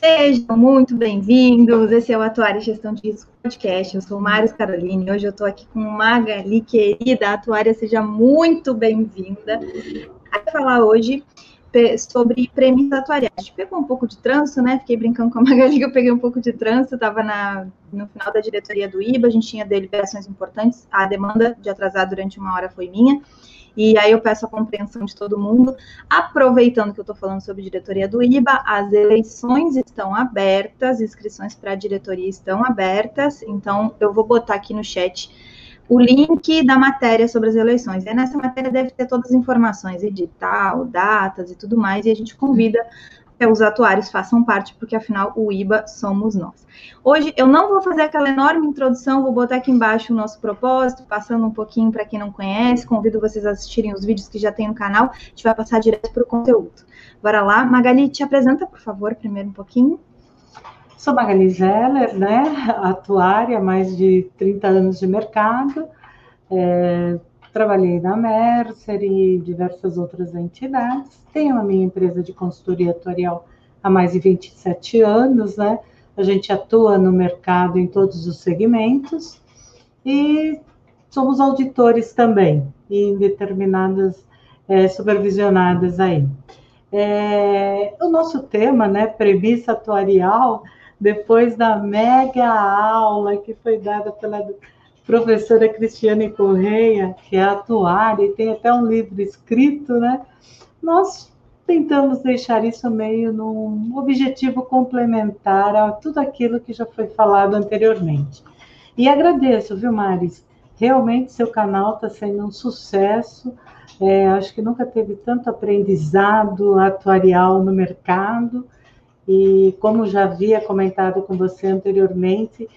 Sejam muito bem-vindos. Esse é o Atuária Gestão de Risco Podcast. Eu sou Mário Caroline. Hoje eu estou aqui com Magali, querida Atuária. Seja muito bem-vinda. A falar hoje sobre premissas atuariais. A gente pegou um pouco de trânsito, né? Fiquei brincando com a Magali que eu peguei um pouco de trânsito. Estava no final da diretoria do IBA. A gente tinha deliberações importantes. A demanda de atrasar durante uma hora foi minha. E aí eu peço a compreensão de todo mundo. Aproveitando que eu estou falando sobre diretoria do IBA, as eleições estão abertas, inscrições para a diretoria estão abertas, então eu vou botar aqui no chat o link da matéria sobre as eleições. E nessa matéria deve ter todas as informações, edital, datas e tudo mais, e a gente convida os atuários façam parte, porque afinal o IBA somos nós. Hoje eu não vou fazer aquela enorme introdução, vou botar aqui embaixo o nosso propósito, passando um pouquinho para quem não conhece, convido vocês a assistirem os vídeos que já tem no canal, a gente vai passar direto para o conteúdo. Bora lá, Magali, te apresenta, por favor, primeiro um pouquinho. Sou Magali Zeller, né, atuária, mais de 30 anos de mercado, é, Trabalhei na Mercer e diversas outras entidades. Tenho a minha empresa de consultoria atuarial há mais de 27 anos, né? A gente atua no mercado em todos os segmentos e somos auditores também, em determinadas é, supervisionadas aí. É, o nosso tema, né, premissa atuarial, depois da mega aula que foi dada pela professora Cristiane Correia, que é atuária e tem até um livro escrito, né? Nós tentamos deixar isso meio num objetivo complementar a tudo aquilo que já foi falado anteriormente. E agradeço, viu, Maris? Realmente seu canal está sendo um sucesso. É, acho que nunca teve tanto aprendizado atuarial no mercado. E como já havia comentado com você anteriormente,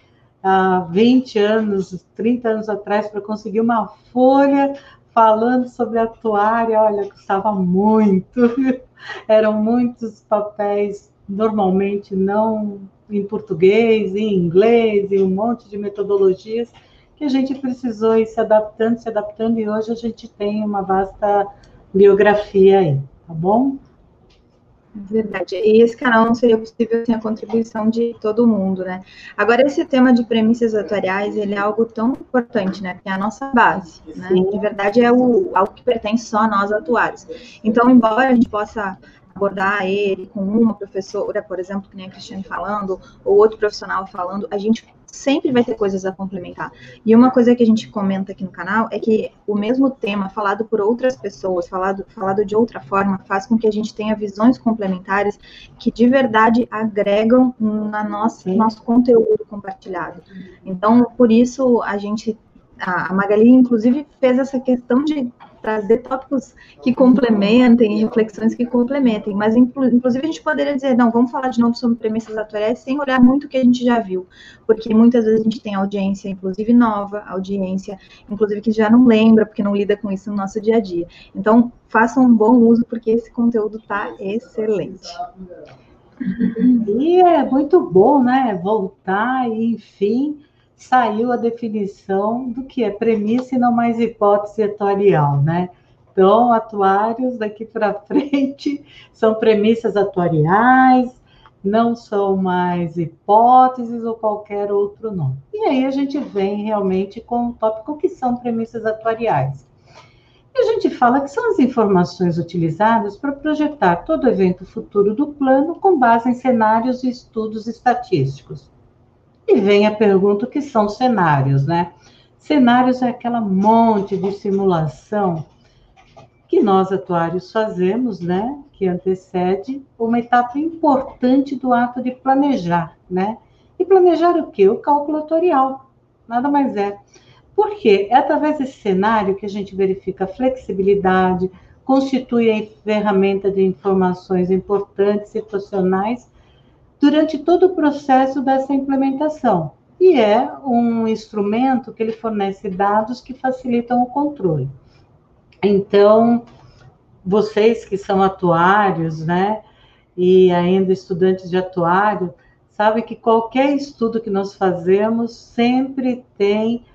há 20 anos, 30 anos atrás, para conseguir uma folha falando sobre a atuária, olha, custava muito. Eram muitos papéis, normalmente não em português, em inglês, e um monte de metodologias que a gente precisou ir se adaptando, se adaptando, e hoje a gente tem uma vasta biografia aí, tá bom? Verdade. E esse canal não seria possível sem a contribuição de todo mundo, né? Agora, esse tema de premissas atuariais, ele é algo tão importante, né? Porque é a nossa base, né? De verdade, é o, algo que pertence só a nós atuários. Então, embora a gente possa abordar ele com uma professora, por exemplo, que nem a Cristiane falando, ou outro profissional falando, a gente sempre vai ter coisas a complementar. E uma coisa que a gente comenta aqui no canal é que o mesmo tema falado por outras pessoas, falado, falado de outra forma, faz com que a gente tenha visões complementares que de verdade agregam na nossa nosso conteúdo compartilhado. Então, por isso a gente a Magali, inclusive, fez essa questão de trazer tópicos que complementem, reflexões que complementem, mas inclusive a gente poderia dizer, não, vamos falar de novo sobre premissas atuais sem olhar muito o que a gente já viu, porque muitas vezes a gente tem audiência, inclusive nova, audiência, inclusive que já não lembra, porque não lida com isso no nosso dia a dia. Então, façam um bom uso, porque esse conteúdo está excelente. E é muito bom, né? Voltar e, enfim, saiu a definição do que é premissa e não mais hipótese atuarial, né? Então, atuários daqui para frente são premissas atuariais, não são mais hipóteses ou qualquer outro nome. E aí a gente vem realmente com o tópico que são premissas atuariais. E a gente fala que são as informações utilizadas para projetar todo evento futuro do plano com base em cenários e estudos estatísticos. E vem a pergunta: o que são cenários, né? Cenários é aquela monte de simulação que nós atuários fazemos, né? Que antecede uma etapa importante do ato de planejar, né? E planejar o quê? O cálculo atorial. Nada mais é. Por quê? É através desse cenário que a gente verifica a flexibilidade, constitui a ferramenta de informações importantes situacionais durante todo o processo dessa implementação. E é um instrumento que ele fornece dados que facilitam o controle. Então, vocês que são atuários, né, e ainda estudantes de atuário, sabem que qualquer estudo que nós fazemos sempre tem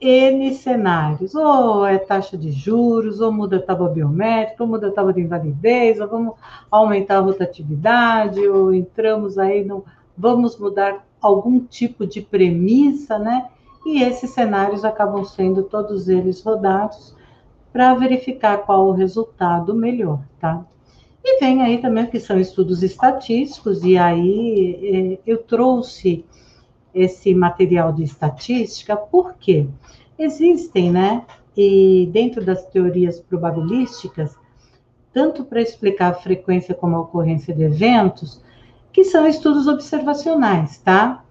N cenários, ou é taxa de juros, ou muda a tábua biométrica, ou muda a tábua de invalidez, ou vamos aumentar a rotatividade, ou entramos aí no. Vamos mudar algum tipo de premissa, né? E esses cenários acabam sendo todos eles rodados para verificar qual o resultado melhor, tá? E vem aí também que são estudos estatísticos, e aí eh, eu trouxe esse material de estatística, porque existem, né, e dentro das teorias probabilísticas, tanto para explicar a frequência como a ocorrência de eventos, que são estudos observacionais, tá?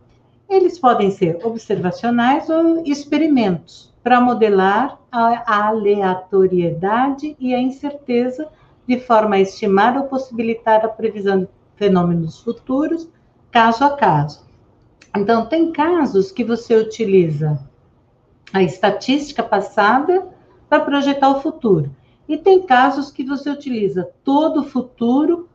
Eles podem ser observacionais ou experimentos para modelar a aleatoriedade e a incerteza de forma a estimar ou possibilitar a previsão de fenômenos futuros, caso a caso. Então, tem casos que você utiliza a estatística passada para projetar o futuro. E tem casos que você utiliza todo o futuro,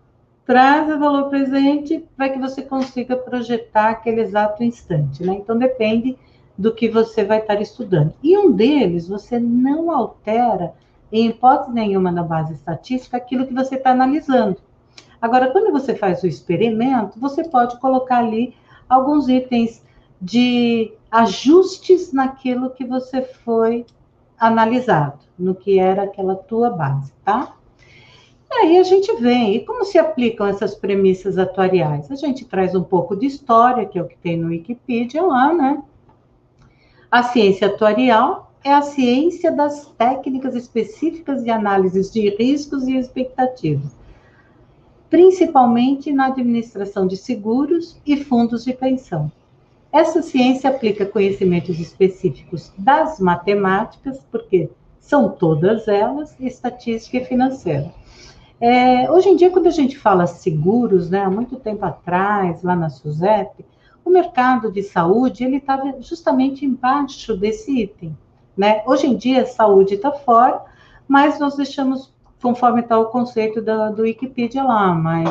traz o valor presente para que você consiga projetar aquele exato instante. Né? Então, depende do que você vai estar estudando. E um deles, você não altera, em hipótese nenhuma, na base estatística, aquilo que você está analisando. Agora, quando você faz o experimento, você pode colocar ali alguns itens de ajustes naquilo que você foi analisado, no que era aquela tua base, tá? E aí a gente vem, e como se aplicam essas premissas atuariais? A gente traz um pouco de história, que é o que tem no Wikipedia lá, né? A ciência atuarial é a ciência das técnicas específicas de análise de riscos e expectativas principalmente na administração de seguros e fundos de pensão. Essa ciência aplica conhecimentos específicos das matemáticas, porque são todas elas, estatística e financeira. É, hoje em dia, quando a gente fala seguros, né, há muito tempo atrás, lá na SUSEP, o mercado de saúde ele estava justamente embaixo desse item. Né? Hoje em dia, a saúde está fora, mas nós deixamos conforme está o conceito da, do Wikipedia lá, mas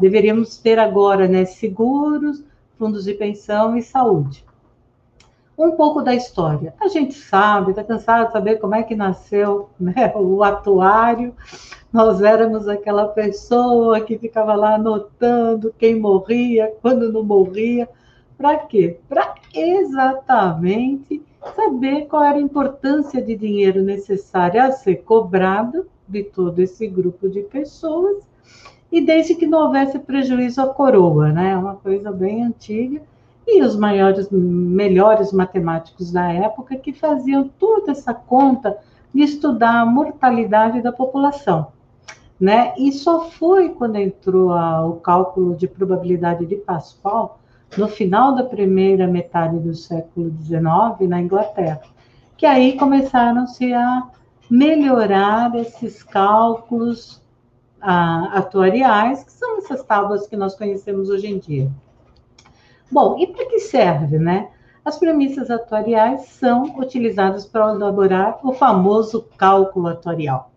deveríamos ter agora, né, seguros, fundos de pensão e saúde. Um pouco da história. A gente sabe, está cansado de saber como é que nasceu né, o atuário. Nós éramos aquela pessoa que ficava lá anotando quem morria, quando não morria. Para quê? Para exatamente saber qual era a importância de dinheiro necessário a ser cobrado de todo esse grupo de pessoas, e desde que não houvesse prejuízo à coroa, né? Uma coisa bem antiga. E os maiores, melhores matemáticos da época que faziam toda essa conta de estudar a mortalidade da população. Né? E só foi quando entrou a, o cálculo de probabilidade de Pascal, no final da primeira metade do século XIX, na Inglaterra, que aí começaram-se a melhorar esses cálculos ah, atuariais, que são essas tábuas que nós conhecemos hoje em dia. Bom, e para que serve, né? As premissas atuariais são utilizadas para elaborar o famoso cálculo atuarial.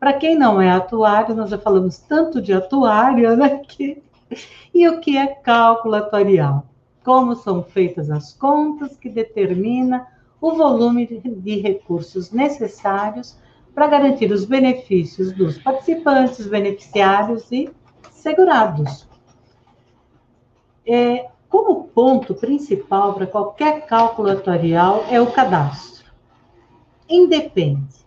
Para quem não é atuário, nós já falamos tanto de atuário, né? Que... E o que é cálculo atuarial? Como são feitas as contas que determina o volume de recursos necessários para garantir os benefícios dos participantes, beneficiários e segurados. É, como ponto principal para qualquer cálculo atuarial é o cadastro. Independe.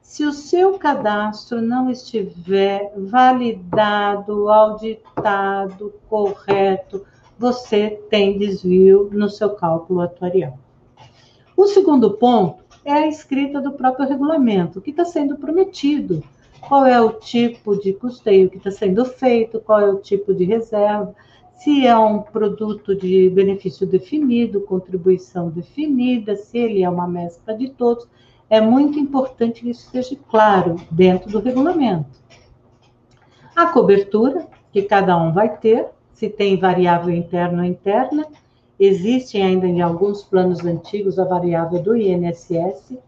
Se o seu cadastro não estiver validado, auditado, correto, você tem desvio no seu cálculo atuarial. O segundo ponto é a escrita do próprio regulamento, o que está sendo prometido, qual é o tipo de custeio que está sendo feito, qual é o tipo de reserva, se é um produto de benefício definido, contribuição definida, se ele é uma mescla de todos. É muito importante que isso esteja claro dentro do regulamento. A cobertura, que cada um vai ter, se tem variável interna ou interna, Existe ainda em alguns planos antigos a variável do INSS,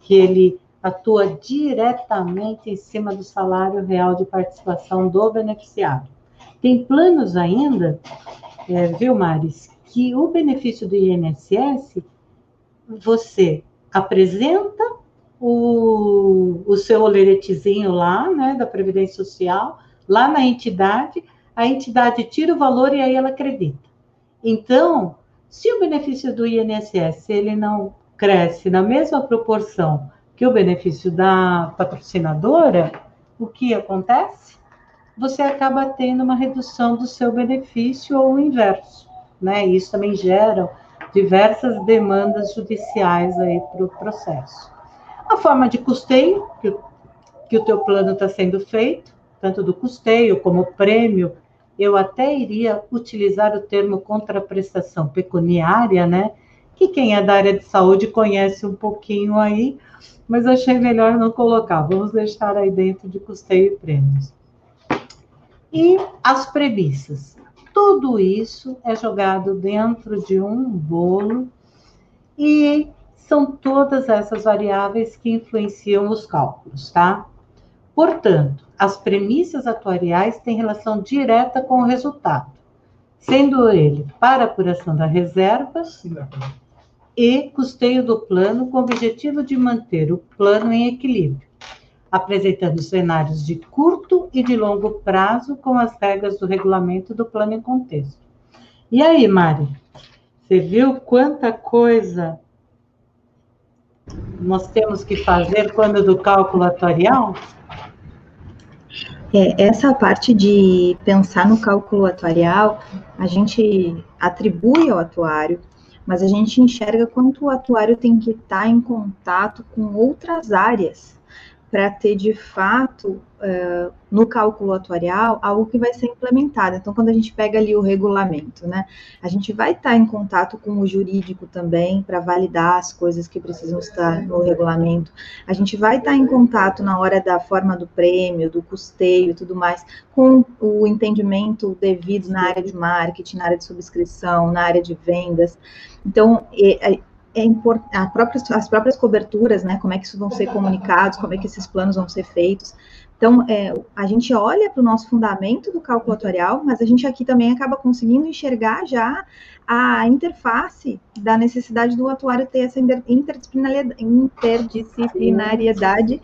que ele atua diretamente em cima do salário real de participação do beneficiário. Tem planos ainda, é, viu, Maris, que o benefício do INSS, você apresenta o, o seu oleretezinho lá, né, da Previdência Social, lá na entidade, a entidade tira o valor e aí ela acredita. Então, se o benefício do INSS ele não cresce na mesma proporção que o benefício da patrocinadora, o que acontece? Você acaba tendo uma redução do seu benefício ou o inverso, né? Isso também gera diversas demandas judiciais aí para o processo. A forma de custeio que, que o teu plano está sendo feito, tanto do custeio como prêmio, eu até iria utilizar o termo contraprestação pecuniária, né? Que quem é da área de saúde conhece um pouquinho aí, mas achei melhor não colocar. Vamos deixar aí dentro de custeio e prêmios. E as premissas. Tudo isso é jogado dentro de um bolo e são todas essas variáveis que influenciam os cálculos, tá? Portanto, as premissas atuariais têm relação direta com o resultado, sendo ele para apuração da reserva e custeio do plano com o objetivo de manter o plano em equilíbrio, apresentando cenários de curto e de longo prazo com as regras do regulamento do plano em contexto. E aí, Mari, você viu quanta coisa nós temos que fazer quando do cálculo atuarial? É, essa parte de pensar no cálculo atuarial, a gente atribui ao atuário, mas a gente enxerga quanto o atuário tem que estar em contato com outras áreas para ter de fato uh, no cálculo atuarial algo que vai ser implementado. Então, quando a gente pega ali o regulamento, né, a gente vai estar em contato com o jurídico também para validar as coisas que precisam estar no regulamento. A gente vai estar em contato na hora da forma do prêmio, do custeio e tudo mais, com o entendimento devido na área de marketing, na área de subscrição, na área de vendas. Então, é própria, as próprias coberturas, né? Como é que isso vão ser comunicados, como é que esses planos vão ser feitos. Então, é, a gente olha para o nosso fundamento do cálculo atuarial, mas a gente aqui também acaba conseguindo enxergar já a interface da necessidade do atuário ter essa interdisciplinariedade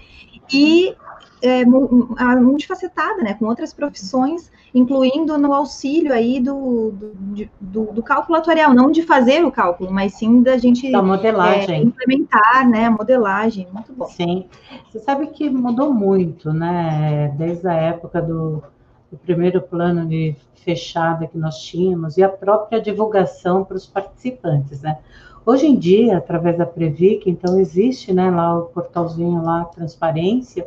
e é, multifacetada, né, com outras profissões, incluindo no auxílio aí do, do, do, do, cálculo atuarial, não de fazer o cálculo, mas sim da gente da modelagem. É, implementar, né, a modelagem, muito bom. Sim, você sabe que mudou muito, né, desde a época do, do primeiro plano de fechada que nós tínhamos e a própria divulgação para os participantes, né. Hoje em dia, através da Previc, então existe, né, lá o portalzinho lá, transparência,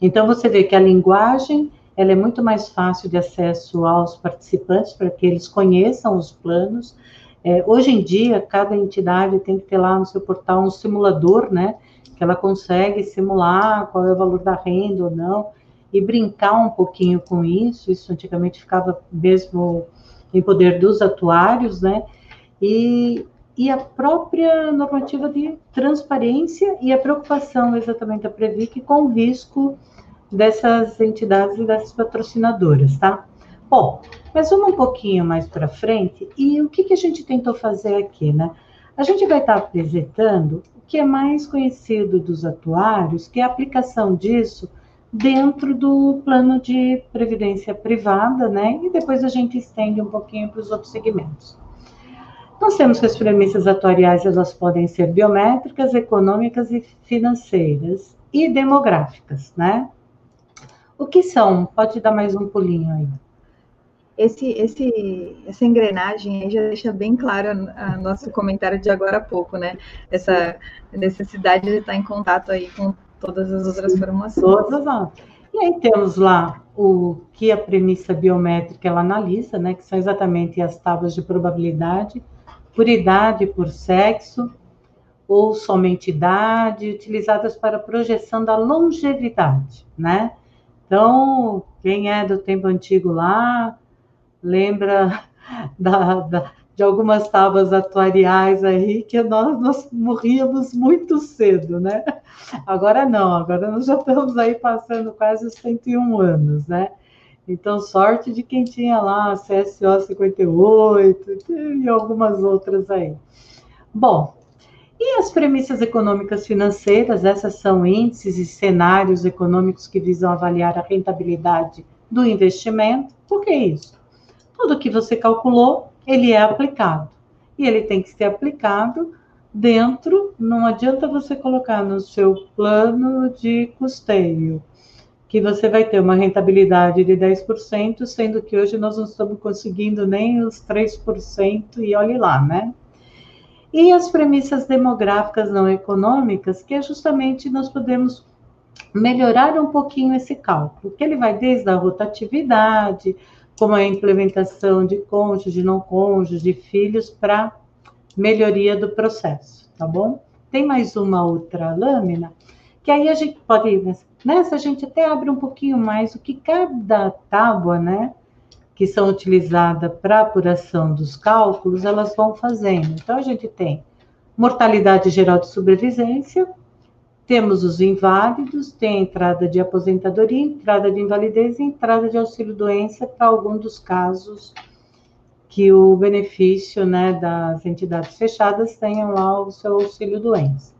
então, você vê que a linguagem ela é muito mais fácil de acesso aos participantes para que eles conheçam os planos. É, hoje em dia, cada entidade tem que ter lá no seu portal um simulador, né? Que ela consegue simular qual é o valor da renda ou não, e brincar um pouquinho com isso. Isso antigamente ficava mesmo em poder dos atuários, né? E, e a própria normativa de transparência e a preocupação exatamente da Previc com o risco dessas entidades e dessas patrocinadoras, tá? Bom, mas vamos um pouquinho mais para frente e o que, que a gente tentou fazer aqui, né? A gente vai estar apresentando o que é mais conhecido dos atuários, que é a aplicação disso dentro do plano de previdência privada, né? E depois a gente estende um pouquinho para os outros segmentos. Nós temos que as premissas atuariais elas podem ser biométricas, econômicas e financeiras e demográficas, né? O que são? Pode dar mais um pulinho aí. Esse, esse, essa engrenagem aí já deixa bem claro a, nosso comentário de agora a pouco, né? Essa necessidade de estar em contato aí com todas as outras formações. Todas as E aí temos lá o que a premissa biométrica ela analisa, né? Que são exatamente as tábuas de probabilidade por idade, por sexo, ou somente idade, utilizadas para projeção da longevidade, né? Então, quem é do tempo antigo lá, lembra da, da, de algumas tábuas atuariais aí que nós, nós morríamos muito cedo, né? Agora não, agora nós já estamos aí passando quase os 101 anos, né? Então, sorte de quem tinha lá CSO 58 e algumas outras aí. Bom, E as premissas econômicas financeiras, essas são índices e cenários econômicos que visam avaliar a rentabilidade do investimento. Por que isso? Tudo que você calculou, ele é aplicado. E ele tem que ser aplicado dentro, não adianta você colocar no seu plano de custeio que você vai ter uma rentabilidade de 10%, sendo que hoje nós não estamos conseguindo nem os 3%, e olhe lá, né? E as premissas demográficas não econômicas, que é justamente nós podemos melhorar um pouquinho esse cálculo, que ele vai desde a rotatividade, como a implementação de cônjuge, não cônjuge, filhos, para melhoria do processo, tá bom? Tem mais uma outra lâmina, que aí a gente pode, nessa a gente até abre um pouquinho mais o que cada tábua, né, que são utilizadas para apuração dos cálculos, elas vão fazendo. Então, a gente tem mortalidade geral de sobrevivência, temos os inválidos, tem entrada de aposentadoria, entrada de invalidez e entrada de auxílio-doença para algum dos casos que o benefício né, das entidades fechadas tenham lá o seu auxílio-doença.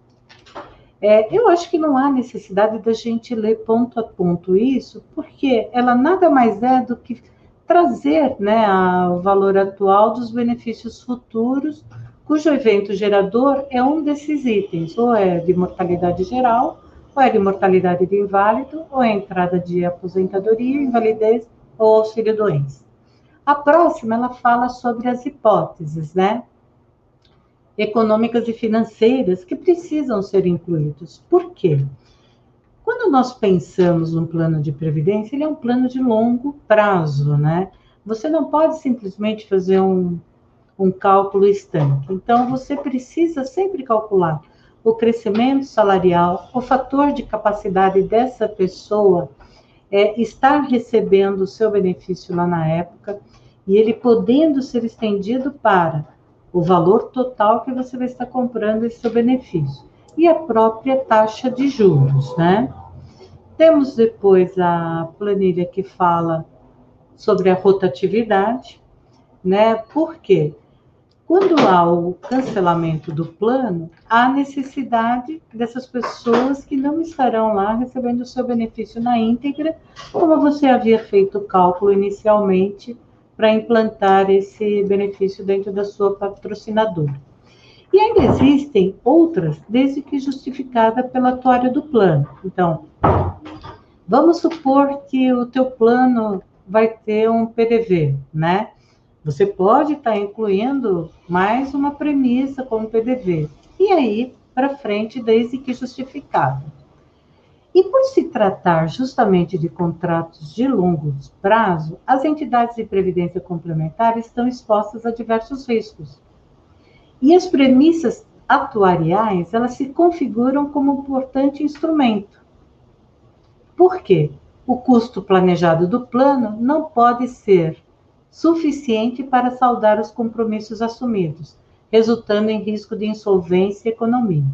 É, eu acho que não há necessidade da gente ler ponto a ponto isso, porque ela nada mais é do que trazer né, o valor atual dos benefícios futuros, cujo evento gerador é um desses itens, ou é de mortalidade geral, ou é de mortalidade de inválido, ou é entrada de aposentadoria, invalidez ou auxílio-doença. A próxima, ela fala sobre as hipóteses, né? Econômicas e financeiras que precisam ser incluídos. Por quê? Quando nós pensamos num plano de previdência, ele é um plano de longo prazo, né? Você não pode simplesmente fazer um, um cálculo estanque. Então, você precisa sempre calcular o crescimento salarial, o fator de capacidade dessa pessoa é, estar recebendo o seu benefício lá na época, e ele podendo ser estendido para o valor total que você vai estar comprando esse seu benefício e a própria taxa de juros, né? Temos depois a planilha que fala sobre a rotatividade, né? Por quê? Quando há o cancelamento do plano, há necessidade dessas pessoas que não estarão lá recebendo o seu benefício na íntegra, como você havia feito o cálculo inicialmente para implantar esse benefício dentro da sua patrocinadora. E ainda existem outras, desde que justificada pelo atuário do plano. Então, vamos supor que o teu plano vai ter um PDV, né? Você pode estar tá incluindo mais uma premissa como PDV. E aí, para frente, desde que justificado. E por se tratar justamente de contratos de longo prazo, as entidades de previdência complementar estão expostas a diversos riscos. E as premissas atuariais, elas se configuram como um importante instrumento. Por quê? O custo planejado do plano não pode ser suficiente para saldar os compromissos assumidos, resultando em risco de insolvência e economia.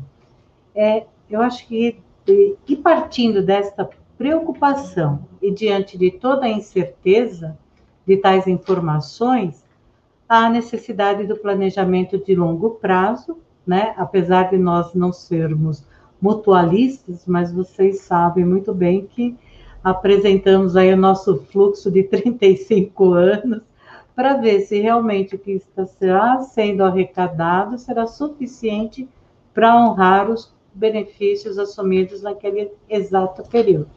É, eu acho que e partindo desta preocupação e diante de toda a incerteza de tais informações, há a necessidade do planejamento de longo prazo, né? Apesar de nós não sermos mutualistas, mas vocês sabem muito bem que apresentamos aí o nosso fluxo de 35 anos para ver se realmente o que está sendo arrecadado será suficiente para honrar os benefícios assumidos naquele exato período.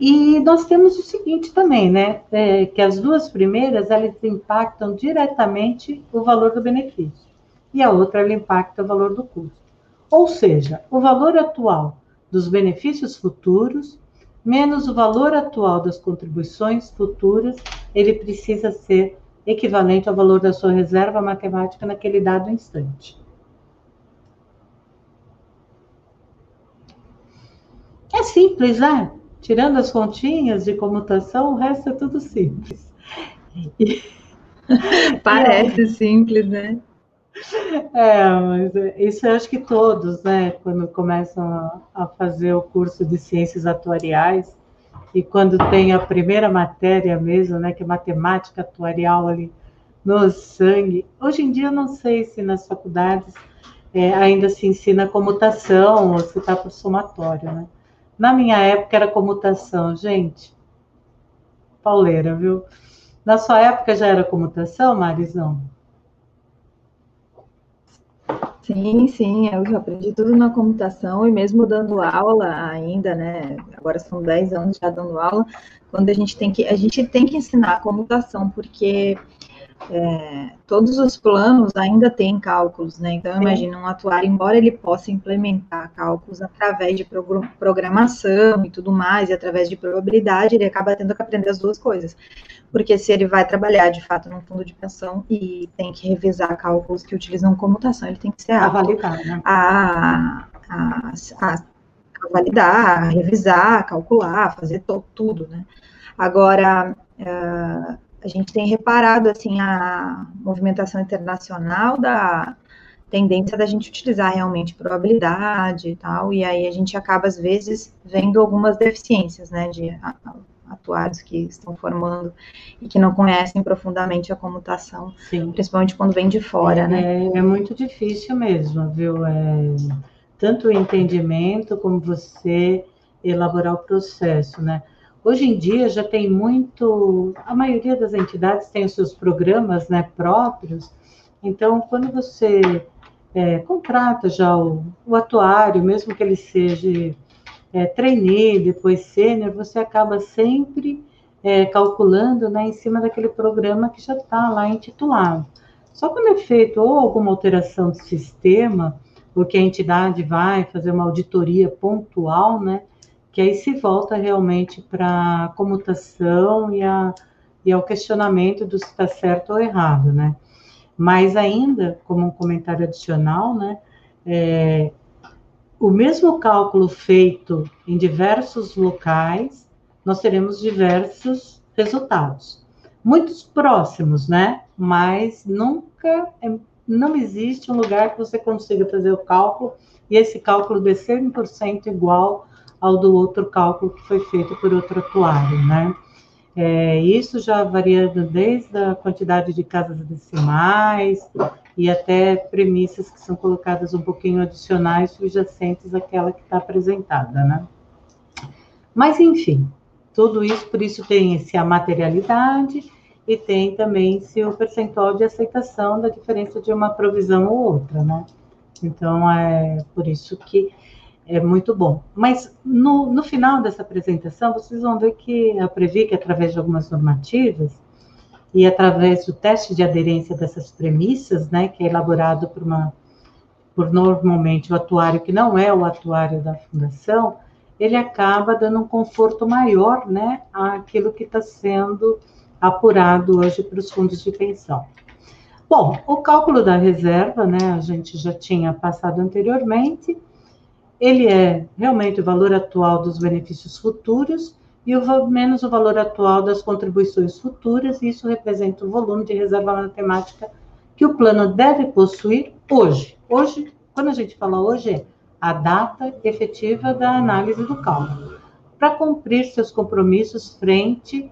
E nós temos o seguinte também, né? É, que as duas primeiras elas impactam diretamente o valor do benefício e a outra ela impacta o valor do custo. Ou seja, o valor atual dos benefícios futuros menos o valor atual das contribuições futuras, ele precisa ser equivalente ao valor da sua reserva matemática naquele dado instante. É simples, né? Tirando as continhas de comutação, o resto é tudo simples. Parece simples, né? É, mas isso eu acho que todos, né, quando começam a fazer o curso de ciências atuariais e quando tem a primeira matéria mesmo, né, que é matemática atuarial ali no sangue. Hoje em dia eu não sei se nas faculdades é, ainda se ensina comutação ou se está por somatório, né? Na minha época era comutação, gente. Pauleira, viu? Na sua época já era comutação, Marisão? Sim, sim, eu já aprendi tudo na computação e mesmo dando aula ainda, né? Agora são 10 anos já dando aula, quando a gente tem que a gente tem que ensinar a computação, porque é, todos os planos ainda têm cálculos, né? Então, imagina um atuário, embora ele possa implementar cálculos através de programação e tudo mais, e através de probabilidade, ele acaba tendo que aprender as duas coisas. Porque se ele vai trabalhar, de fato, num fundo de pensão e tem que revisar cálculos que utilizam computação, ele tem que ser a validar, né? A, a, a, a validar, a revisar, calcular, fazer to, tudo, né? Agora, uh, a gente tem reparado assim a movimentação internacional da tendência da gente utilizar realmente probabilidade e tal, e aí a gente acaba às vezes vendo algumas deficiências, né, de atuários que estão formando e que não conhecem profundamente a comutação, Sim. principalmente quando vem de fora, é, né? É, é muito difícil mesmo, viu? É, tanto o entendimento como você elaborar o processo, né? Hoje em dia já tem muito, a maioria das entidades tem os seus programas né, próprios, então quando você é, contrata já o, o, atuário, mesmo que ele seja é, trainee, depois sênior, você acaba sempre é, calculando né, em cima daquele programa que já está lá intitulado. Só quando é feito ou alguma alteração do sistema, ou que a entidade vai fazer uma auditoria pontual, né, que aí se volta realmente para a comutação e, a, e ao questionamento do se está certo ou errado, né? Mas ainda, como um comentário adicional, né, é, o mesmo cálculo feito em diversos locais, nós teremos diversos resultados. Muitos próximos, né? Mas nunca, é, não existe um lugar que você consiga fazer o cálculo e esse cálculo de 100% igual ao do outro cálculo que foi feito por outro atuário, né? É, isso já variando desde a quantidade de casas decimais e até premissas que são colocadas um pouquinho adicionais subjacentes àquela que está apresentada, né? Mas, enfim, tudo isso, por isso tem-se a materialidade e tem também-se o percentual de aceitação da diferença de uma provisão ou outra, né? Então, é por isso que é muito bom. Mas no, no final dessa apresentação, vocês vão ver que a Previc, através de algumas normativas e através do teste de aderência dessas premissas, né, que é elaborado por uma por normalmente o atuário que não é o atuário da fundação, ele acaba dando um conforto maior, né, àquilo que está sendo apurado hoje para os fundos de pensão. Bom, o cálculo da reserva, né, a gente já tinha passado anteriormente, ele é realmente o valor atual dos benefícios futuros e o menos o valor atual das contribuições futuras, e isso representa o volume de reserva matemática que o plano deve possuir hoje. Hoje, quando a gente fala hoje, é a data efetiva da análise do cálculo, para cumprir seus compromissos frente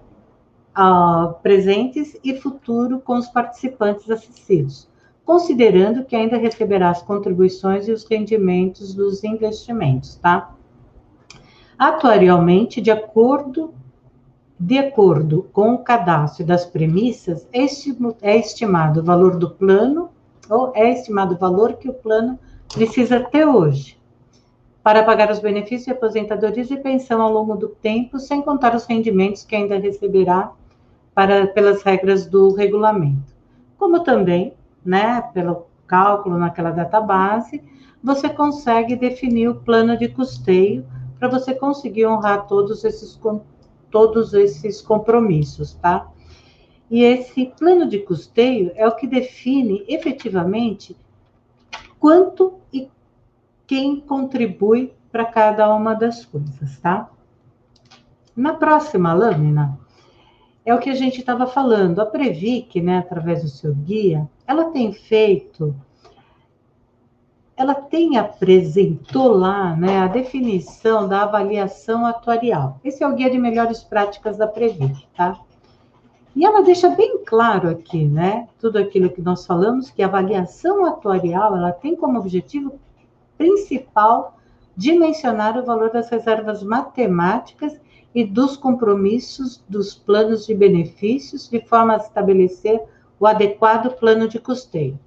a presentes e futuro com os participantes acessíveis considerando que ainda receberá as contribuições e os rendimentos dos investimentos, tá? Atuarialmente, de acordo de acordo com o cadastro das premissas, é estimado o valor do plano, ou é estimado o valor que o plano precisa ter hoje, para pagar os benefícios de aposentadorias e pensão ao longo do tempo, sem contar os rendimentos que ainda receberá para, pelas regras do regulamento. Como também né, pelo cálculo naquela database, você consegue definir o plano de custeio para você conseguir honrar todos esses, todos esses compromissos, tá? E esse plano de custeio é o que define efetivamente quanto e quem contribui para cada uma das coisas, tá? Na próxima lâmina, é o que a gente estava falando. A Previc, né, através do seu guia, ela tem feito, ela tem apresentou lá né, a definição da avaliação atuarial. Esse é o guia de melhores práticas da Previc, tá? E ela deixa bem claro aqui, né, tudo aquilo que nós falamos, que a avaliação atuarial, ela tem como objetivo principal dimensionar o valor das reservas matemáticas e dos compromissos dos planos de benefícios, de forma a estabelecer o adequado plano de custeio.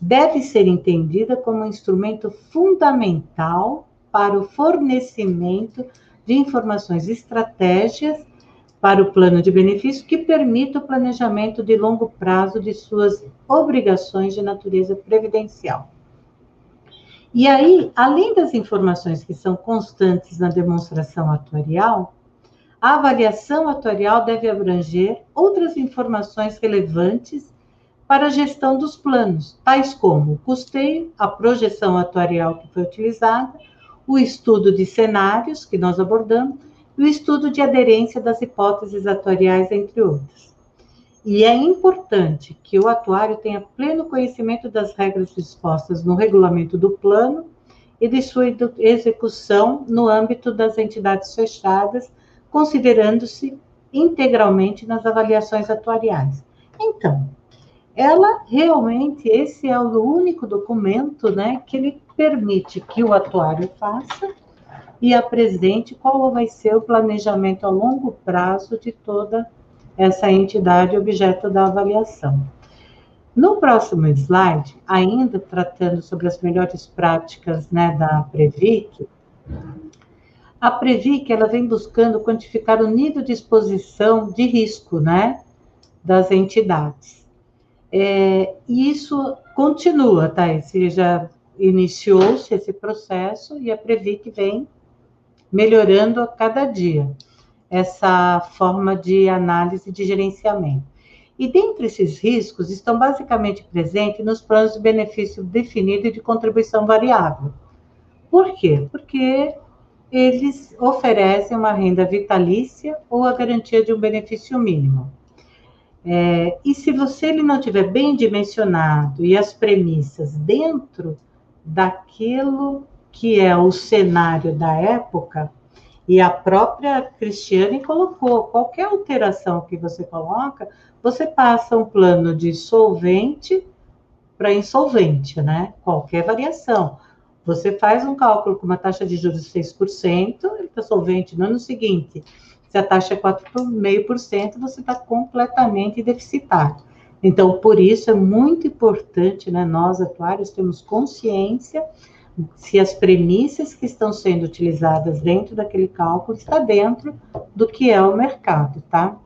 Deve ser entendida como um instrumento fundamental para o fornecimento de informações estratégias para o plano de benefício que permita o planejamento de longo prazo de suas obrigações de natureza previdencial. E aí, além das informações que são constantes na demonstração atuarial, a avaliação atuarial deve abranger outras informações relevantes para a gestão dos planos, tais como o custeio, a projeção atuarial que foi utilizada, o estudo de cenários que nós abordamos e o estudo de aderência das hipóteses atuariais, entre outras. E é importante que o atuário tenha pleno conhecimento das regras dispostas no regulamento do plano e de sua execução no âmbito das entidades fechadas, considerando-se integralmente nas avaliações atuariais. Então, ela realmente, esse é o único documento né, que ele permite que o atuário faça e apresente qual vai ser o planejamento a longo prazo de toda essa entidade objeto da avaliação. No próximo slide, ainda tratando sobre as melhores práticas né, da Previc, a Previc ela vem buscando quantificar o nível de exposição de risco né, das entidades. É, e isso continua, tá? Esse já iniciou-se esse processo e a Previc vem melhorando a cada dia essa forma de análise de gerenciamento. E dentre esses riscos estão basicamente presentes nos planos de benefício definido e de contribuição variável. Por quê? Porque eles oferecem uma renda vitalícia ou a garantia de um benefício mínimo. É, e se você ele não tiver bem dimensionado e as premissas dentro daquilo que é o cenário da época, e a própria Cristiane colocou, qualquer alteração que você coloca, você passa um plano de solvente para insolvente, né? Qualquer variação. Você faz um cálculo com uma taxa de juros de 6%, ele está solvente no ano seguinte. Se a taxa é 4,5%, você está completamente deficitário. Então, por isso é muito importante, né? Nós, atuários, temos consciência se as premissas que estão sendo utilizadas dentro daquele cálculo está dentro do que é o mercado, tá?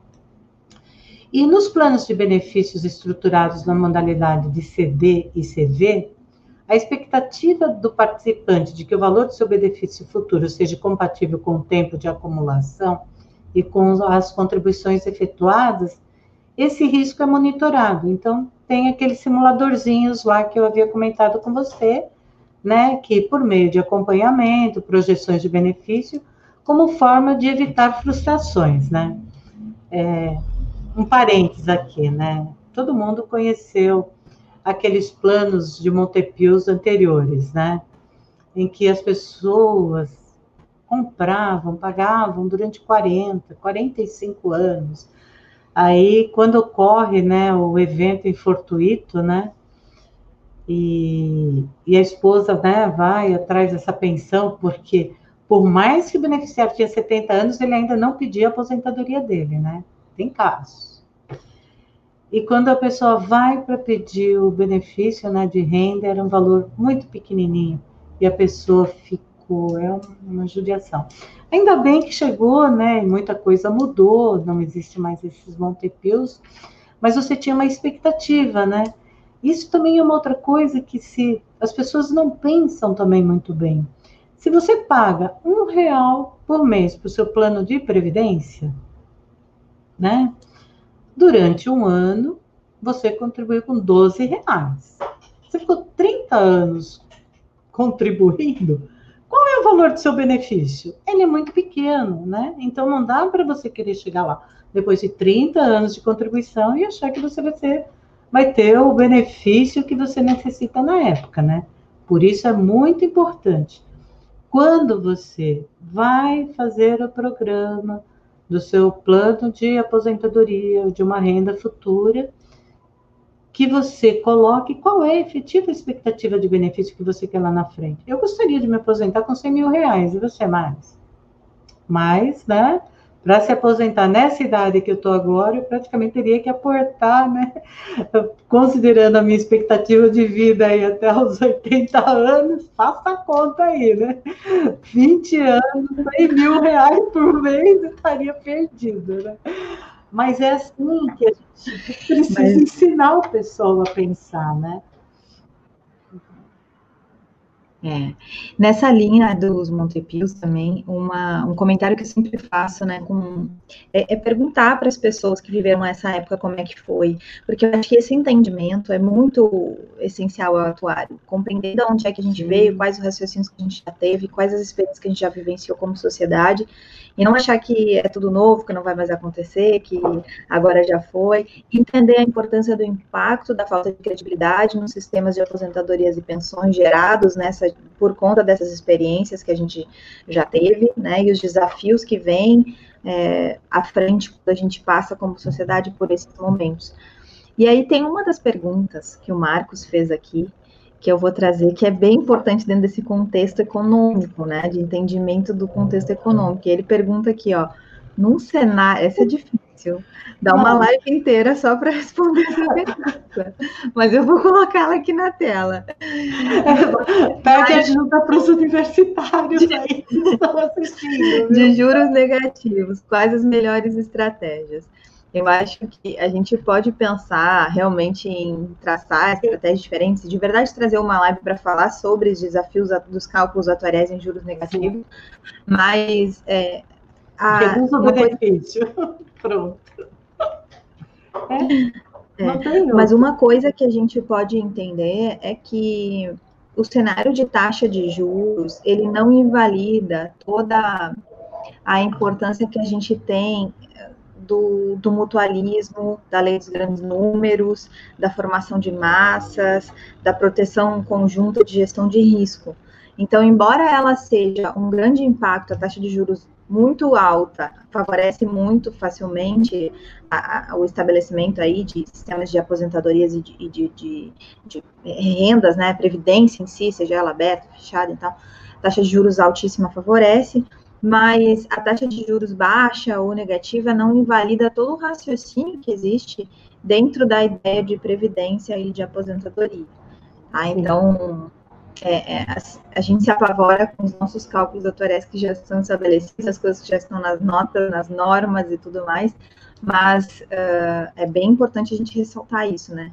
E nos planos de benefícios estruturados na modalidade de CD e CV, a expectativa do participante de que o valor do seu benefício futuro seja compatível com o tempo de acumulação e com as contribuições efetuadas, esse risco é monitorado. Então, tem aqueles simuladorzinhos lá que eu havia comentado com você, né, que por meio de acompanhamento, projeções de benefício, como forma de evitar frustrações, né. É, um parênteses aqui, né, todo mundo conheceu aqueles planos de Montepios anteriores, né, em que as pessoas compravam, pagavam durante 40, 45 anos. Aí, quando ocorre, né, o evento infortuito, né, e, e a esposa né, vai atrás dessa pensão, porque por mais que o beneficiário tinha 70 anos, ele ainda não pedia a aposentadoria dele, né? Tem casos. E quando a pessoa vai para pedir o benefício né, de renda, era um valor muito pequenininho, e a pessoa ficou, é uma judiação. Ainda bem que chegou, né, muita coisa mudou, não existe mais esses Montepios, mas você tinha uma expectativa, né? Isso também é uma outra coisa que se as pessoas não pensam também muito bem. Se você paga um real por mês para o seu plano de previdência, né? Durante um ano, você contribuiu com 12 reais. Você ficou 30 anos contribuindo. Qual é o valor do seu benefício? Ele é muito pequeno, né? Então não dá para você querer chegar lá depois de 30 anos de contribuição e achar que você vai ser vai ter o benefício que você necessita na época, né? Por isso é muito importante. Quando você vai fazer o programa do seu plano de aposentadoria, de uma renda futura, que você coloque qual é a efetiva expectativa de benefício que você quer lá na frente. Eu gostaria de me aposentar com 100 mil reais, e você mais? Mais, né? Para se aposentar nessa idade que eu estou agora, eu praticamente teria que aportar, né? Considerando a minha expectativa de vida aí até os 80 anos, faça a conta aí, né? 20 anos, 100 mil reais por mês, eu estaria perdido, né? Mas é assim que a gente precisa Mas... ensinar o pessoal a pensar, né? É. Nessa linha dos Montepios também, uma, um comentário que eu sempre faço, né, com, é, é perguntar para as pessoas que viveram essa época como é que foi, porque eu acho que esse entendimento é muito essencial ao atuário, compreender de onde é que a gente veio, quais os raciocínios que a gente já teve, quais as experiências que a gente já vivenciou como sociedade, e não achar que é tudo novo, que não vai mais acontecer, que agora já foi, entender a importância do impacto da falta de credibilidade nos sistemas de aposentadorias e pensões gerados nessa por conta dessas experiências que a gente já teve, né, e os desafios que vêm é, à frente quando a gente passa como sociedade por esses momentos. E aí tem uma das perguntas que o Marcos fez aqui, que eu vou trazer, que é bem importante dentro desse contexto econômico, né, de entendimento do contexto econômico. E ele pergunta aqui, ó, num cenário, essa é difícil, dá uma live inteira só para responder essa pergunta, mas eu vou colocá-la aqui na tela. Pede ajuda para os universitários de, aí que estão assistindo. Viu? De juros negativos, quais as melhores estratégias? Eu acho que a gente pode pensar realmente em traçar estratégias diferentes, de verdade trazer uma live para falar sobre os desafios dos cálculos atuariais em juros negativos, mas é, a, Reduz o benefício. Coisa... Pronto. É, é. Mas uma coisa que a gente pode entender é que o cenário de taxa de juros, ele não invalida toda a importância que a gente tem do, do, mutualismo, da lei dos grandes números, da formação de massas, da proteção conjunta de gestão de risco. Então, embora ela seja um grande impacto, a taxa de juros muito alta, favorece muito facilmente a, a, o estabelecimento aí de sistemas de aposentadorias e de, de, de, de, rendas, né, previdência em si, seja ela aberta, fechada e tal, taxa de juros altíssima favorece, mas a taxa de juros baixa ou negativa não invalida todo o raciocínio que existe dentro da ideia de previdência e de aposentadoria. Tá? Então, é, é, a, a, gente se apavora com os nossos cálculos atuariais que já estão estabelecidos, as coisas que já estão nas notas, nas normas e tudo mais, mas uh, é bem importante a gente ressaltar isso, né?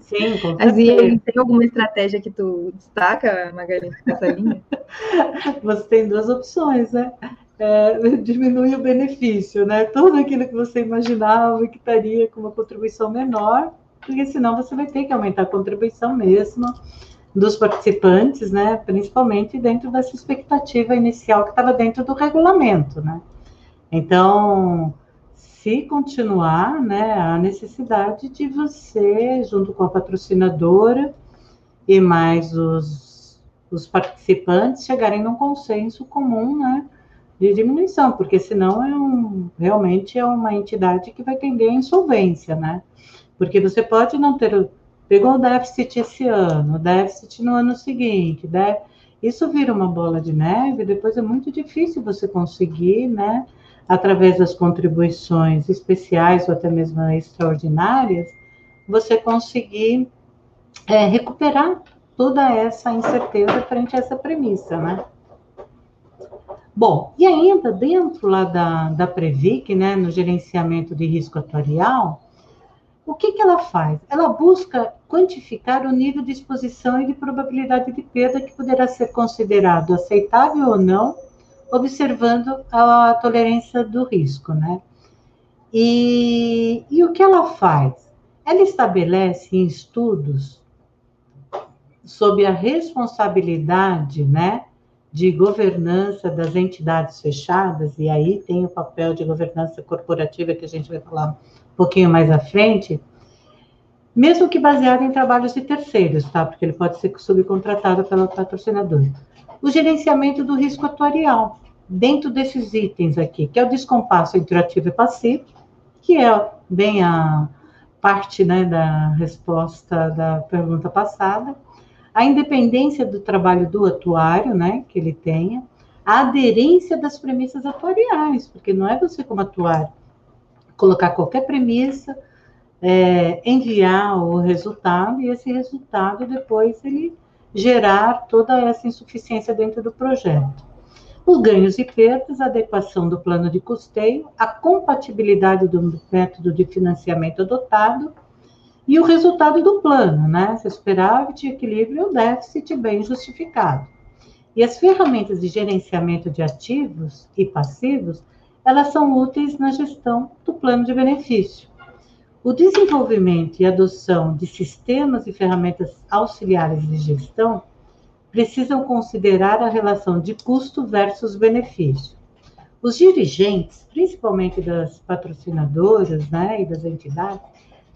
Sim, com certeza. tem alguma estratégia que tu destaca, Magali, nessa linha? Você tem duas opções, né? É, diminui o benefício, né? Tudo aquilo que você imaginava que estaria com uma contribuição menor, porque senão você vai ter que aumentar a contribuição mesmo dos participantes, né? Principalmente dentro dessa expectativa inicial que estava dentro do regulamento, né? Então, se continuar, né, a necessidade de você, junto com a patrocinadora e mais os, os participantes, chegarem num consenso comum, né, de diminuição, porque senão é um, realmente é uma entidade que vai tender à insolvência, né? Porque você pode não ter, pegou o déficit esse ano, déficit no ano seguinte, deve, isso vira uma bola de neve, depois é muito difícil você conseguir, né, através das contribuições especiais ou até mesmo extraordinárias, você conseguir é, recuperar toda essa incerteza frente a essa premissa, né? Bom, e ainda dentro lá da, da Previc, né, no gerenciamento de risco atuarial, o que, que ela faz? Ela busca quantificar o nível de exposição e de probabilidade de perda que poderá ser considerado aceitável ou não observando a tolerância do risco, né? E, e o que ela faz? Ela estabelece em estudos sob a responsabilidade, né, de governança das entidades fechadas, e aí tem o papel de governança corporativa que a gente vai falar um pouquinho mais à frente, mesmo que baseado em trabalhos de terceiros, tá? Porque ele pode ser subcontratado pelo patrocinador o gerenciamento do risco atuarial. Dentro desses itens aqui, que é o descompasso entre ativo e passivo, que é bem a parte né, da resposta da pergunta passada, a independência do trabalho do atuário, né, que ele tenha, a aderência das premissas atuariais, porque não é você como atuário colocar qualquer premissa, é, enviar o resultado e esse resultado depois ele gerar toda essa insuficiência dentro do projeto. Os ganhos e perdas, a adequação do plano de custeio, a compatibilidade do método de financiamento adotado e o resultado do plano, né? Se superávit, equilíbrio e o déficit bem justificado. E as ferramentas de gerenciamento de ativos e passivos, elas são úteis na gestão do plano de benefício. O desenvolvimento e adoção de sistemas e ferramentas auxiliares de gestão precisam considerar a relação de custo versus benefício. Os dirigentes, principalmente das patrocinadoras né, e das entidades,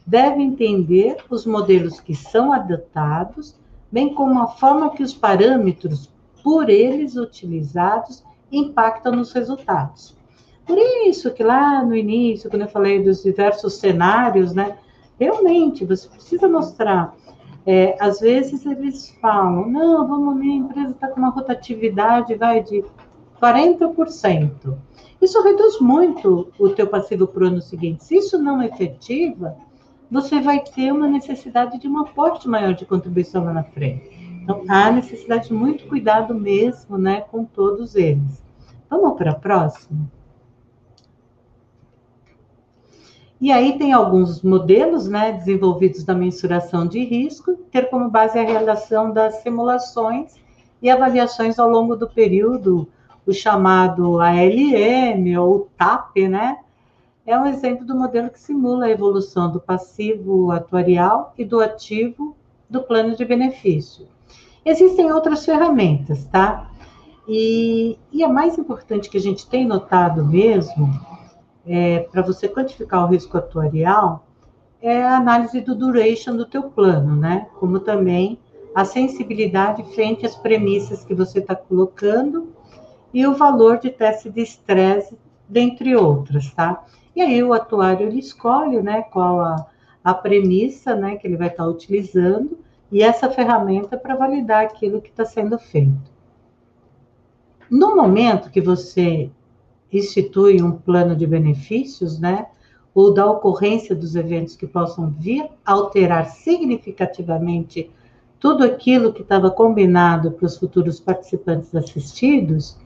devem entender os modelos que são adotados, bem como a forma que os parâmetros por eles utilizados impactam nos resultados. Por isso que lá no início, quando eu falei dos diversos cenários, né, realmente você precisa mostrar. É, às vezes eles falam, não, vamos, minha empresa está com uma rotatividade, vai de 40%. Isso reduz muito o teu passivo para o ano seguinte. Se isso não efetiva, você vai ter uma necessidade de um aporte maior de contribuição lá na frente. Então, há necessidade de muito cuidado mesmo, né, com todos eles. Vamos para a próxima? E aí tem alguns modelos né, desenvolvidos da mensuração de risco, ter como base a realização das simulações e avaliações ao longo do período, o chamado ALM ou TAP, né? É um exemplo do modelo que simula a evolução do passivo atuarial e do ativo do plano de benefício. Existem outras ferramentas, tá? E, e a mais importante que a gente tem notado mesmo é, para você quantificar o risco atuarial é a análise do duration do teu plano, né? Como também a sensibilidade frente às premissas que você está colocando e o valor de teste de estresse, dentre outras, tá? E aí o atuário ele escolhe, né, qual a, a premissa, né, que ele vai estar tá utilizando e essa ferramenta para validar aquilo que está sendo feito. No momento que você institui um plano de benefícios, né? Ou da ocorrência dos eventos que possam vir alterar significativamente tudo aquilo que estava combinado para os futuros participantes assistidos,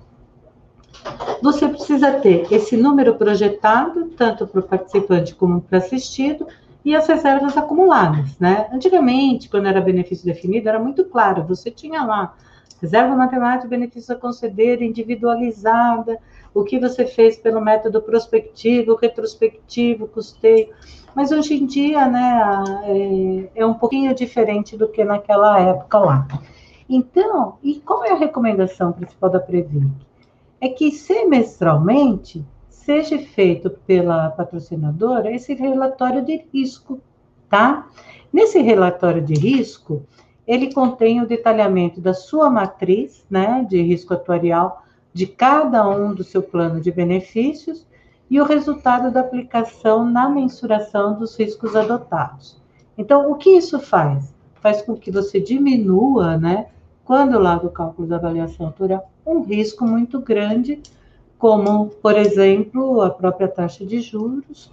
você precisa ter esse número projetado, tanto para o participante como para o assistido, e as reservas acumuladas, né? Antigamente, quando era benefício definido, era muito claro, você tinha lá reserva matemática, benefício a conceder, individualizada, o que você fez pelo método prospectivo, retrospectivo, custeio. Mas hoje em dia, né, é, é um pouquinho diferente do que naquela época lá. Então, e qual é a recomendação principal da Previc? É que semestralmente seja feito pela patrocinadora esse relatório de risco, tá? Nesse relatório de risco, ele contém o detalhamento da sua matriz, né, de risco atuarial, de cada um do seu plano de benefícios e o resultado da aplicação na mensuração dos riscos adotados. Então, o que isso faz? Faz com que você diminua, né, quando lá do cálculo da avaliação atuarial, um risco muito grande, como, por exemplo, a própria taxa de juros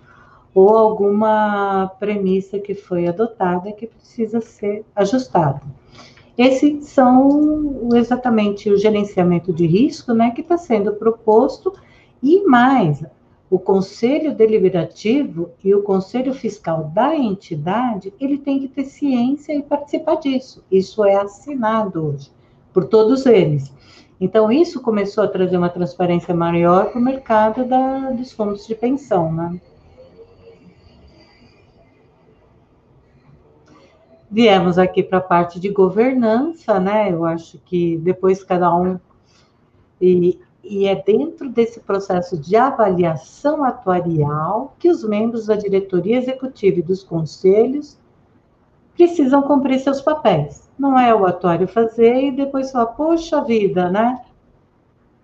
ou alguma premissa que foi adotada que precisa ser ajustada. Esses são exatamente o gerenciamento de risco né, que está sendo proposto, e mais, o Conselho Deliberativo e o Conselho Fiscal da entidade, ele tem que ter ciência e participar disso. Isso é assinado hoje por todos eles. Então, isso começou a trazer uma transparência maior para o mercado da, dos fundos de pensão, né? Viemos aqui para a parte de governança, né? Eu acho que depois cada um. E, e é dentro desse processo de avaliação atuarial que os membros da diretoria executiva e dos conselhos precisam cumprir seus papéis. Não é o atuário fazer e depois falar, poxa vida, né?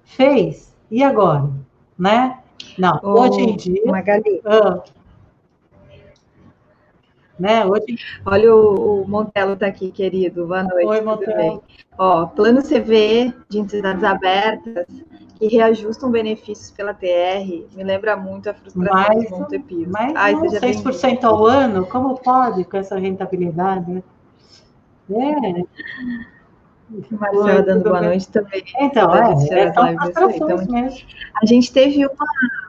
Fez, E agora? Né? Não, Ô, hoje em dia. Magali, Ah. Né? Hoje, olha o, o Montelo tá aqui, querido. Boa noite. Oi, Montelo. Ó, plano CV de entidades abertas que reajustam benefícios pela TR me lembra muito a frustração Mais de Montepio. mas Ai, não, seja 6% ao ano, como pode com essa rentabilidade? É, Marcela dando boa noite também. então, é, é aí, frustrações então, mesmo. A gente teve uma.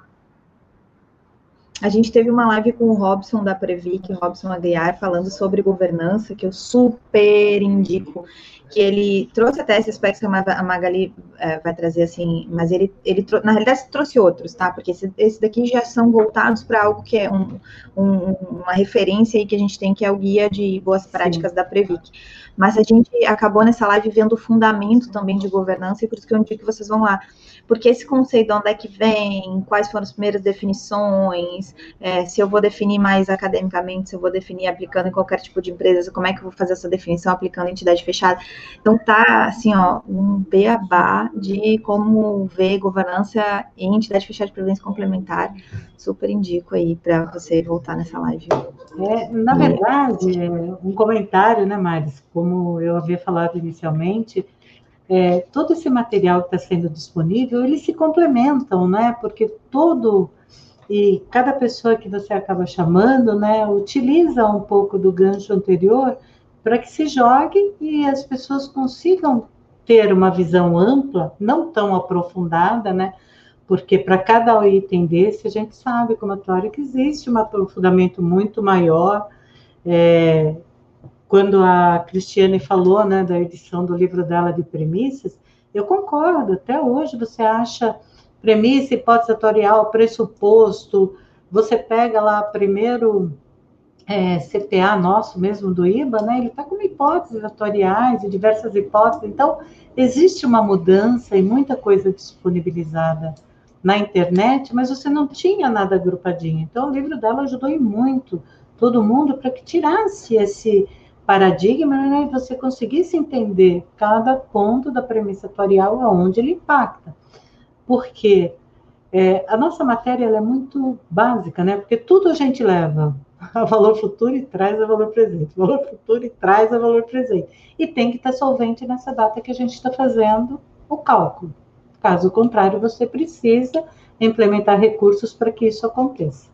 A gente teve uma live com o Robson da Previc, Robson Aguiar, falando sobre governança, que eu super indico. Que ele trouxe até esse aspecto que a Ma- a Magali eh, vai trazer, assim, mas ele, ele na realidade trouxe outros, tá? Porque esse, esse daqui já são voltados para algo que é um- um- uma referência aí que a gente tem, que é o guia de boas práticas da Previc. Mas a gente acabou nessa live vendo o fundamento também de governança, e por isso que eu indico que vocês vão lá. Porque esse conceito de onde é que vem, quais foram as primeiras definições, é, se eu vou definir mais academicamente, se eu vou definir aplicando em qualquer tipo de empresa, como é que eu vou fazer essa definição aplicando em entidade fechada. Então tá assim, ó, um beabá de como ver governança em entidade fechada de previdência complementar. Super indico aí para você voltar nessa live. É, na verdade, um comentário, né, Maris? Como eu havia falado inicialmente, é, todo esse material que está sendo disponível, eles se complementam, né? Porque todo e cada pessoa que você acaba chamando, né, utiliza um pouco do gancho anterior para que se jogue e as pessoas consigam ter uma visão ampla, não tão aprofundada, né? Porque para cada item desse, a gente sabe, como atuário, que existe um aprofundamento muito maior. É, quando a Cristiane falou né, da edição do livro dela de premissas, eu concordo, até hoje você acha premissa, hipótese atorial, pressuposto, você pega lá primeiro é, CTA nosso mesmo do IBA, né, ele está com hipóteses atoriais e diversas hipóteses, então existe uma mudança e muita coisa disponibilizada na internet, mas você não tinha nada agrupadinho, então o livro dela ajudou e muito todo mundo para que tirasse esse paradigma, né, você conseguisse entender cada ponto da premissa atorial aonde ele impacta. Porque é, a nossa matéria é muito básica, né? Porque tudo a gente leva a valor futuro e traz a valor presente, valor futuro e traz a valor presente. E tem que estar solvente nessa data que a gente está fazendo o cálculo. Caso contrário, você precisa implementar recursos para que isso aconteça.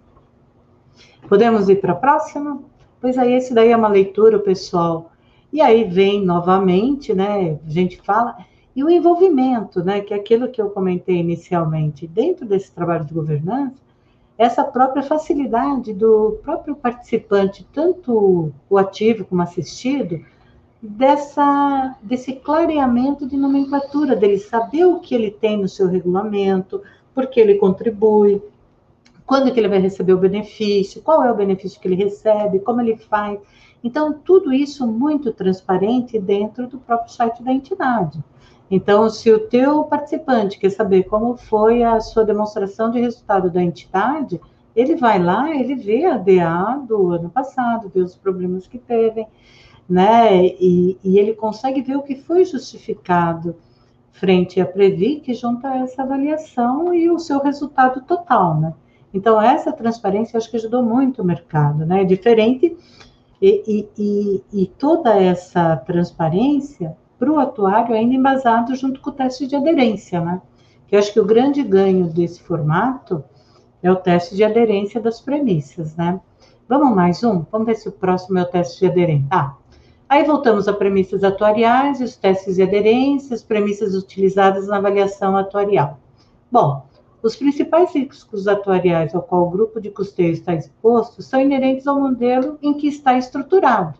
Podemos ir para a próxima? Pois aí, esse daí é uma leitura, pessoal. E aí vem novamente, né? A gente fala. E o envolvimento, né? Que é aquilo que eu comentei inicialmente. Dentro desse trabalho de governança, essa própria facilidade do próprio participante, tanto o ativo como assistido, dessa, desse clareamento de nomenclatura, dele saber o que ele tem no seu regulamento, porque ele contribui, quando que ele vai receber o benefício, qual é o benefício que ele recebe, como ele faz. Então, tudo isso muito transparente dentro do próprio site da entidade. Então, se o teu participante quer saber como foi a sua demonstração de resultado da entidade, ele vai lá, ele vê a DA do ano passado, vê os problemas que teve, né? E, e ele consegue ver o que foi justificado frente à Previc junto a essa avaliação e o seu resultado total, né? Então, essa transparência acho que ajudou muito o mercado, né? Diferente, e, e, e, toda essa transparência para o atuário ainda embasado junto com o teste de aderência, né? Que acho que o grande ganho desse formato é o teste de aderência das premissas, né? Vamos mais um? Vamos ver se o próximo é o teste de aderência. Ah, aí voltamos a premissas atuariais, os testes de aderência, as premissas utilizadas na avaliação atuarial. Bom, os principais riscos atuariais ao qual o grupo de custeio está exposto são inerentes ao modelo em que está estruturado,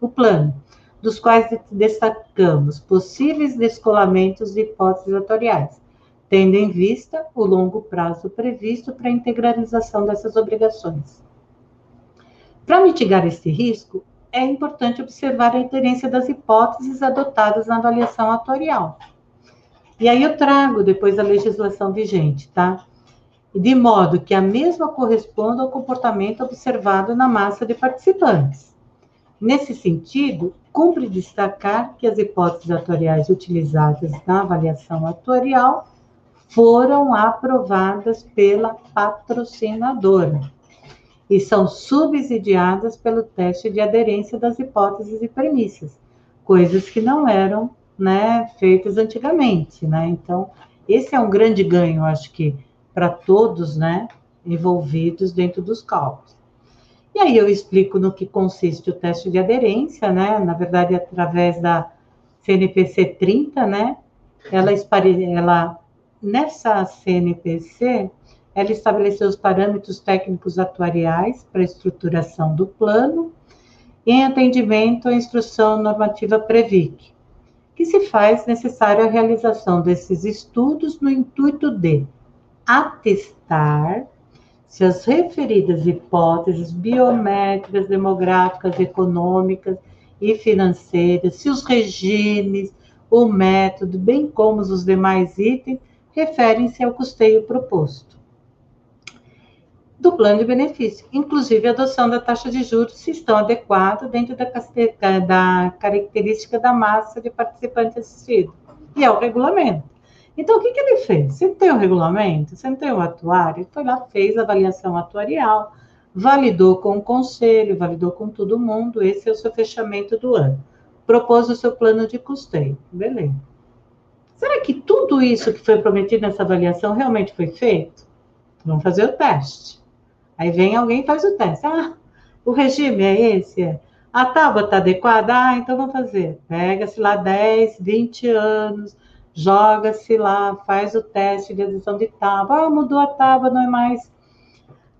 o plano, dos quais destacamos possíveis descolamentos de hipóteses atoriais, tendo em vista o longo prazo previsto para a integralização dessas obrigações. Para mitigar esse risco, é importante observar a aderência das hipóteses adotadas na avaliação atorial. E aí eu trago depois a legislação vigente, tá? De modo que a mesma corresponda ao comportamento observado na massa de participantes. Nesse sentido, cumpre destacar que as hipóteses atoriais utilizadas na avaliação atorial foram aprovadas pela patrocinadora e são subsidiadas pelo teste de aderência das hipóteses e premissas, coisas que não eram né, feitas antigamente. Né? Então, esse é um grande ganho, acho que, para todos né, envolvidos dentro dos cálculos. E aí eu explico no que consiste o teste de aderência, né? Na verdade, através da CNPC 30, né? Ela, ela nessa CNPC, ela estabeleceu os parâmetros técnicos atuariais para a estruturação do plano em atendimento à instrução normativa Previc, que se faz necessária a realização desses estudos no intuito de atestar se as referidas hipóteses biométricas, demográficas, econômicas e financeiras, se os regimes, o método, bem como os demais itens, referem-se ao custeio proposto do plano de benefício, inclusive a adoção da taxa de juros, se estão adequados dentro da, da característica da massa de participantes assistidos. E é o regulamento. Então, o que, que ele fez? Você tem o regulamento, você não tem o atuário, foi lá, fez a avaliação atuarial, validou com o conselho, validou com todo mundo, esse é o seu fechamento do ano. Propôs o seu plano de custeio. Beleza. Será que tudo isso que foi prometido nessa avaliação realmente foi feito? Vamos fazer o teste. Aí vem alguém e faz o teste. Ah, o regime é esse? A tábua está adequada? Ah, então vamos fazer. Pega-se lá 10, 20 anos, joga-se lá, faz o teste de adição de tábua. Ah, mudou a tábua, não é mais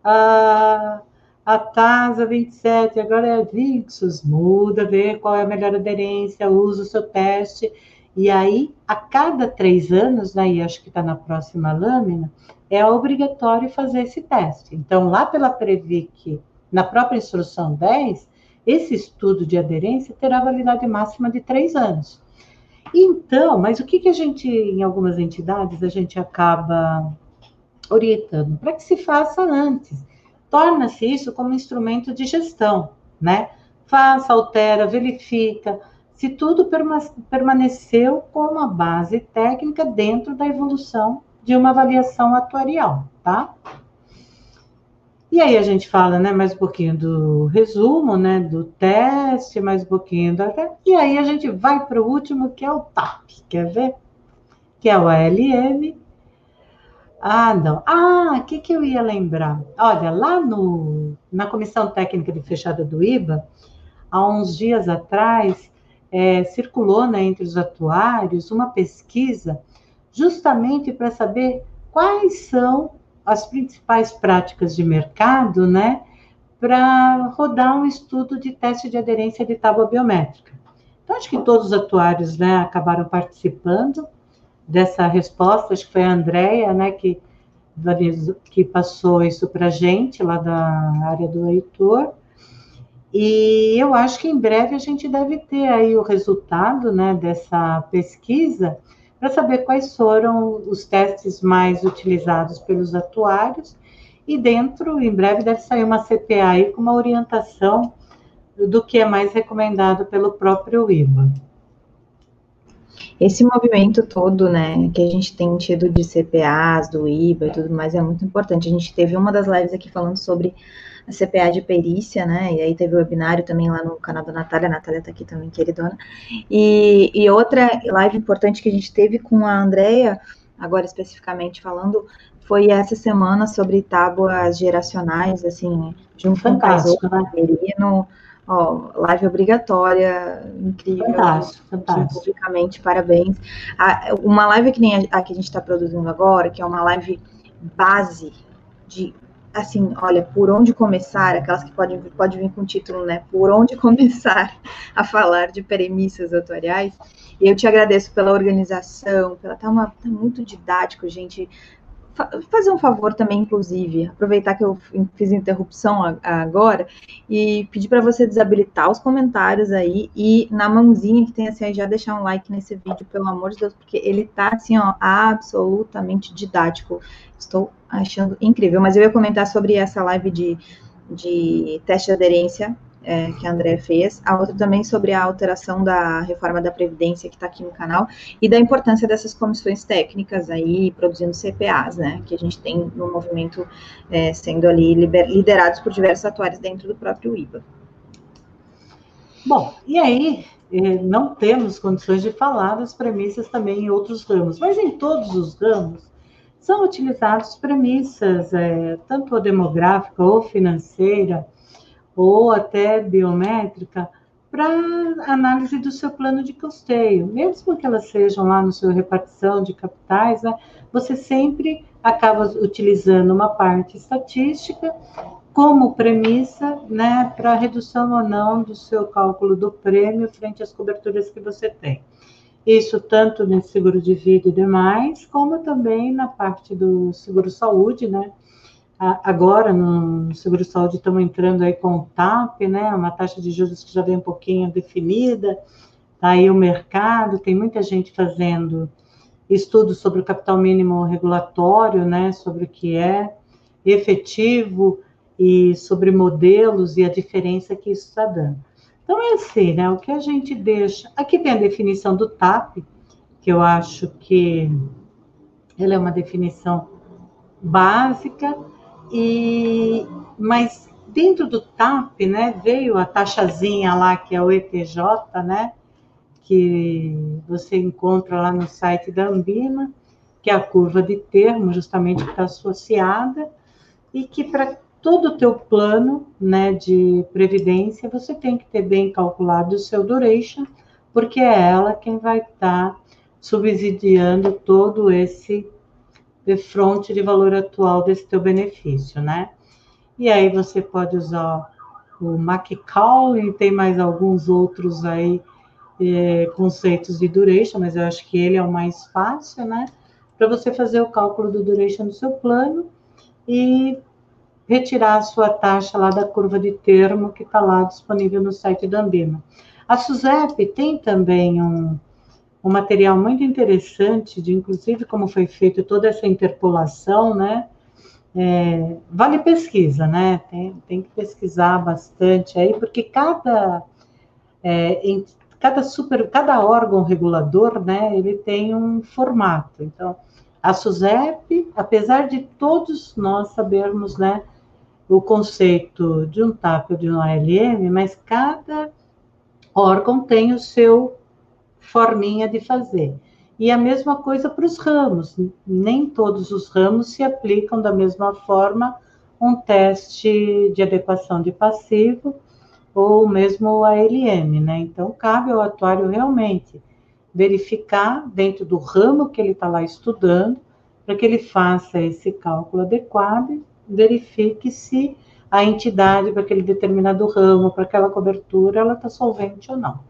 a, a TASA 27, agora é a VIXUS. Muda, vê qual é a melhor aderência, usa o seu teste. E aí, a cada três anos, né, e acho que está na próxima lâmina, é obrigatório fazer esse teste. Então, lá pela Previc, na própria instrução 10, esse estudo de aderência terá validade máxima de três anos. Então, mas o que, que a gente, em algumas entidades, a gente acaba orientando? Para que se faça antes. Torna-se isso como instrumento de gestão, né? Faça, altera, verifica, se tudo permaneceu com uma base técnica dentro da evolução de uma avaliação atuarial, tá? E aí a gente fala, né, mais um pouquinho do resumo, né, do teste, mais um pouquinho da... E aí a gente vai para o último, que é o TAP, quer ver? Que é o ALM. Ah, não. Ah, o que, que eu ia lembrar? Olha, lá no, na Comissão Técnica de Fechada do IBA, há uns dias atrás, é, circulou né, entre os atuários uma pesquisa justamente para saber quais são as principais práticas de mercado, né, para rodar um estudo de teste de aderência de tábua biométrica. Então, acho que todos os atuários, né, acabaram participando dessa resposta, acho que foi a Andrea, né, que, que passou isso para a gente, lá da área do Heitor, e eu acho que em breve a gente deve ter aí o resultado, né, dessa pesquisa, para saber quais foram os testes mais utilizados pelos atuários. E dentro, em breve, deve sair uma CPA aí com uma orientação do que é mais recomendado pelo próprio IBA. Esse movimento todo, né, que a gente tem tido de CPAs, do IBA e tudo mais, é muito importante. A gente teve uma das lives aqui falando sobre a CPA de perícia, né? E aí teve o webinário também lá no canal da Natália, a Natália tá aqui também, queridona. E, e outra live importante que a gente teve com a Andrea, agora especificamente falando, foi essa semana sobre tábuas geracionais, assim, junto com o no ó, live obrigatória, incrível. Fantástico, fantástico. Publicamente, parabéns. A, uma live que nem a, a que a gente está produzindo agora, que é uma live base de assim, olha, por onde começar, aquelas que podem pode vir com título, né? Por onde começar a falar de premissas atuariais. E eu te agradeço pela organização, pela tá, uma, tá muito didático, gente. Fazer um favor também, inclusive, aproveitar que eu fiz interrupção agora e pedir para você desabilitar os comentários aí e na mãozinha que tem assim, já deixar um like nesse vídeo, pelo amor de Deus, porque ele tá assim, ó, absolutamente didático. Estou achando incrível. Mas eu ia comentar sobre essa live de, de teste de aderência é, que a André fez, a outra também sobre a alteração da reforma da Previdência, que está aqui no canal, e da importância dessas comissões técnicas aí, produzindo CPAs, né, que a gente tem no movimento é, sendo ali liber, liderados por diversos atuários dentro do próprio IBA. Bom, e aí, não temos condições de falar das premissas também em outros ramos, mas em todos os ramos são utilizadas premissas, é, tanto demográfica ou financeira, ou até biométrica, para análise do seu plano de custeio. Mesmo que elas sejam lá no seu repartição de capitais, né, você sempre acaba utilizando uma parte estatística como premissa né, para redução ou não do seu cálculo do prêmio frente às coberturas que você tem. Isso tanto no seguro de vida e demais, como também na parte do seguro saúde, né? Agora, no seguro saúde, estamos entrando aí com o TAP, né? Uma taxa de juros que já vem um pouquinho definida. Tá aí o mercado, tem muita gente fazendo estudos sobre o capital mínimo regulatório, né? Sobre o que é efetivo e sobre modelos e a diferença que isso está dando. Então, é assim, né? O que a gente deixa. Aqui tem a definição do TAP, que eu acho que ela é uma definição básica, e mas dentro do TAP, né, veio a taxazinha lá, que é o ETJ, né, que você encontra lá no site da Ambima, que é a curva de termo, justamente que está associada, e que para todo o teu plano né, de previdência, você tem que ter bem calculado o seu duration, porque é ela quem vai estar tá subsidiando todo esse fronte de valor atual desse teu benefício, né? E aí você pode usar o McCall e tem mais alguns outros aí é, conceitos de duration, mas eu acho que ele é o mais fácil, né? Para você fazer o cálculo do duration do seu plano e retirar a sua taxa lá da curva de termo que está lá disponível no site da Ambima. A SUSEP tem também um, um material muito interessante, de inclusive como foi feito toda essa interpolação, né? É, vale pesquisa, né? Tem, tem que pesquisar bastante aí, porque cada, é, em, cada super, cada órgão regulador, né? Ele tem um formato. Então, a SUSEP, apesar de todos nós sabermos, né? O conceito de um TAP ou de um ALM, mas cada órgão tem o seu forminha de fazer. E a mesma coisa para os ramos, nem todos os ramos se aplicam da mesma forma um teste de adequação de passivo ou mesmo o ALM, né? Então, cabe ao atuário realmente verificar dentro do ramo que ele está lá estudando, para que ele faça esse cálculo adequado verifique se a entidade para aquele determinado ramo, para aquela cobertura, ela está solvente ou não.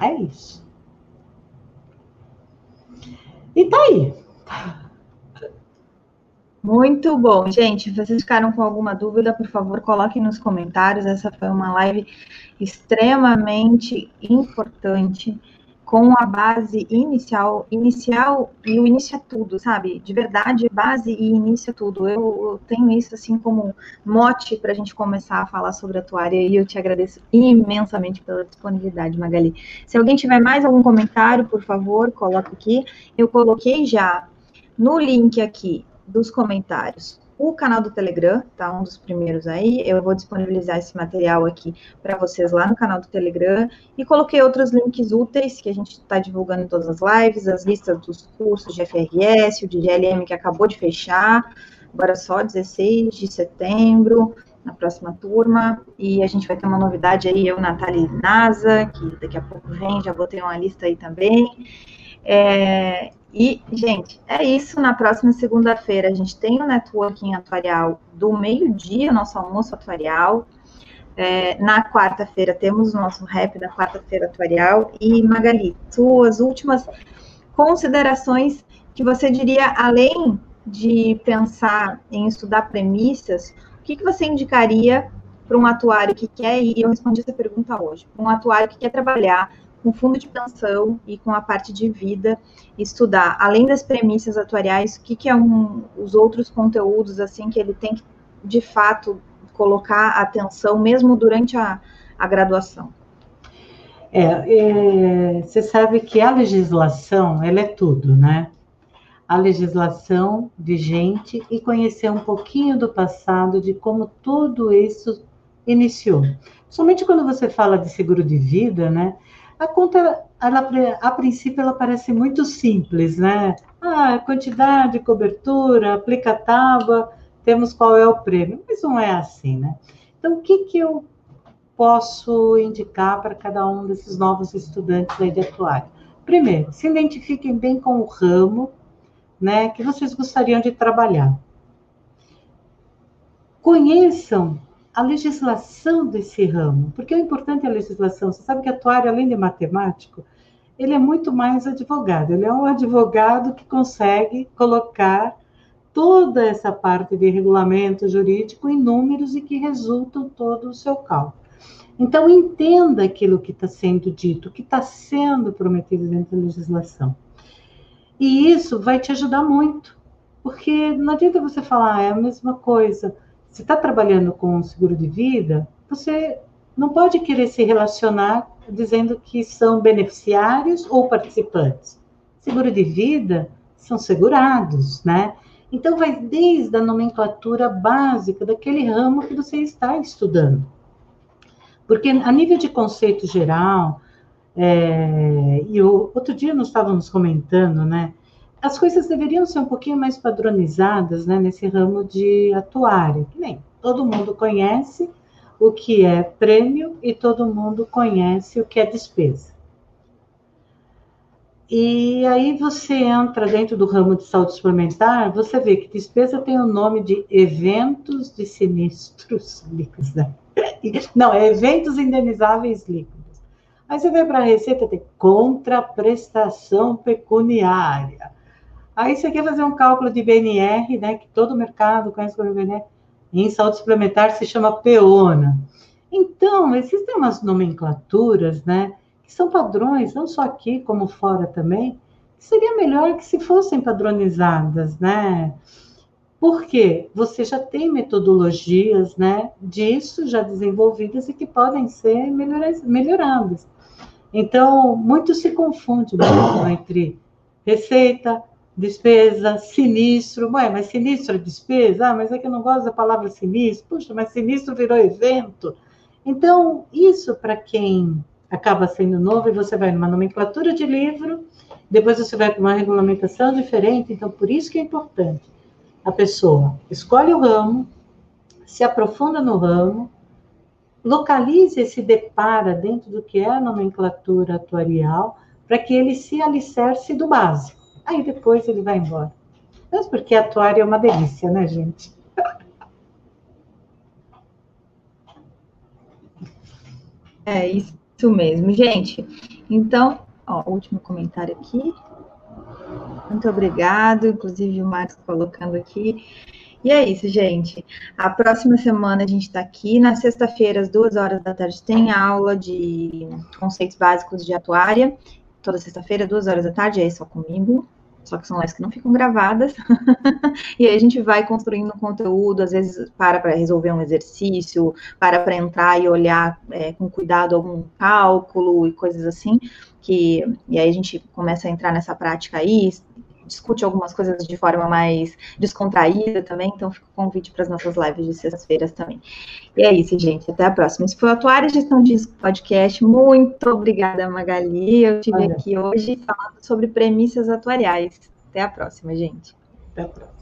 É isso. E tá aí. Muito bom, gente. Vocês ficaram com alguma dúvida, por favor, coloquem nos comentários. Essa foi uma live extremamente importante com a base inicial, inicial e o início é tudo, sabe? De verdade, base e início é tudo. Eu, tenho isso assim como mote para a gente começar a falar sobre a tua área e eu te agradeço imensamente pela disponibilidade, Magali. Se alguém tiver mais algum comentário, por favor, coloque aqui. Eu coloquei já no link aqui dos comentários o canal do Telegram, tá? Um dos primeiros aí. Eu vou disponibilizar esse material aqui para vocês lá no canal do Telegram. E coloquei outros links úteis que a gente está divulgando em todas as lives, as listas dos cursos de FRS, o de GLM que acabou de fechar, agora só 16 de setembro, na próxima turma. E a gente vai ter uma novidade aí, eu, Natália NASA, que daqui a pouco vem, já botei uma lista aí também. É, e, gente, é isso. Na próxima segunda-feira a gente tem o networking atuarial do meio-dia, nosso almoço atuarial. É, na quarta-feira temos o nosso rap da quarta-feira atuarial. E, Magali, suas últimas considerações que você diria, além de pensar em estudar premissas, o que, que você indicaria para um atuário que quer, e eu respondi essa pergunta hoje, para um atuário que quer trabalhar com fundo de pensão e com a parte de vida, estudar, além das premissas atuariais, o que, que é um, os outros conteúdos, assim, que ele tem que, de fato, colocar atenção mesmo durante a, a graduação? É, é, você sabe que a legislação, ela é tudo, né? A legislação vigente e conhecer um pouquinho do passado, de como tudo isso iniciou. Somente quando você fala de seguro de vida, né? A conta, ela, a princípio, ela parece muito simples, né? Ah, quantidade, cobertura, aplica tábua, temos qual é o prêmio. Mas não é assim, né? Então, o que, que eu posso indicar para cada um desses novos estudantes aí de atuário? Primeiro, se identifiquem bem com o ramo né, que vocês gostariam de trabalhar. Conheçam a legislação desse ramo, porque o importante é a legislação. Você sabe que atuário, além de matemático, ele é muito mais advogado. Ele é um advogado que consegue colocar toda essa parte de regulamento jurídico em números e que resultam todo o seu cálculo. Então, entenda aquilo que está sendo dito, o que está sendo prometido dentro da legislação. E isso vai te ajudar muito, porque não adianta você falar, ah, é a mesma coisa. Se está trabalhando com seguro de vida, você não pode querer se relacionar dizendo que são beneficiários ou participantes. Seguro de vida são segurados, né? Então, vai desde a nomenclatura básica daquele ramo que você está estudando. Porque a nível de conceito geral, é, e outro dia nós estávamos comentando, né? As coisas deveriam ser um pouquinho mais padronizadas né, nesse ramo de atuário, que nem todo mundo conhece o que é prêmio e todo mundo conhece o que é despesa. E aí você entra dentro do ramo de saúde suplementar, você vê que despesa tem o nome de eventos de sinistros líquidos, né? Não, é eventos indenizáveis líquidos. Aí você vem para a receita, tem contraprestação pecuniária. Aí você quer fazer um cálculo de BNR, né, que todo mercado conhece como BNR, em saúde suplementar se chama PEONA. Então, existem umas nomenclaturas, né, que são padrões, não só aqui, como fora também, que seria melhor que se fossem padronizadas, né? Porque você já tem metodologias né, disso já desenvolvidas e que podem ser melhoradas. Então, muito se confunde entre receita, despesa, sinistro. Ué, mas sinistro é despesa? Ah, mas é que eu não gosto da palavra sinistro. Puxa, mas sinistro virou evento. Então, isso para quem acaba sendo novo, e você vai numa nomenclatura de livro, depois você vai para uma regulamentação diferente. Então, por isso que é importante a pessoa escolhe o ramo, se aprofunda no ramo, localiza e se depara dentro do que é a nomenclatura atuarial, para que ele se alicerce do básico. Aí depois ele vai embora. Mas porque atuário é uma delícia, né, gente? É isso mesmo, gente. Então, ó, último comentário aqui. Muito obrigado, inclusive o Marcos colocando aqui. E é isso, gente. A próxima semana a gente está aqui. Na sexta-feira, às duas horas da tarde, tem aula de conceitos básicos de atuária. Toda sexta-feira, duas horas da tarde, é só comigo. Só que são lives que não ficam gravadas. e aí a gente vai construindo conteúdo, às vezes para para resolver um exercício, para para entrar e olhar é, com cuidado algum cálculo e coisas assim que e aí a gente começa a entrar nessa prática aí, discute algumas coisas de forma mais descontraída também, então fica o convite para as nossas lives de sextas-feiras também. E é isso, gente, até a próxima. Isso foi o Atuária Gestão de Podcast, muito obrigada, Magali, eu estive aqui hoje falando sobre premissas atuariais. Até a próxima, gente. Até a próxima.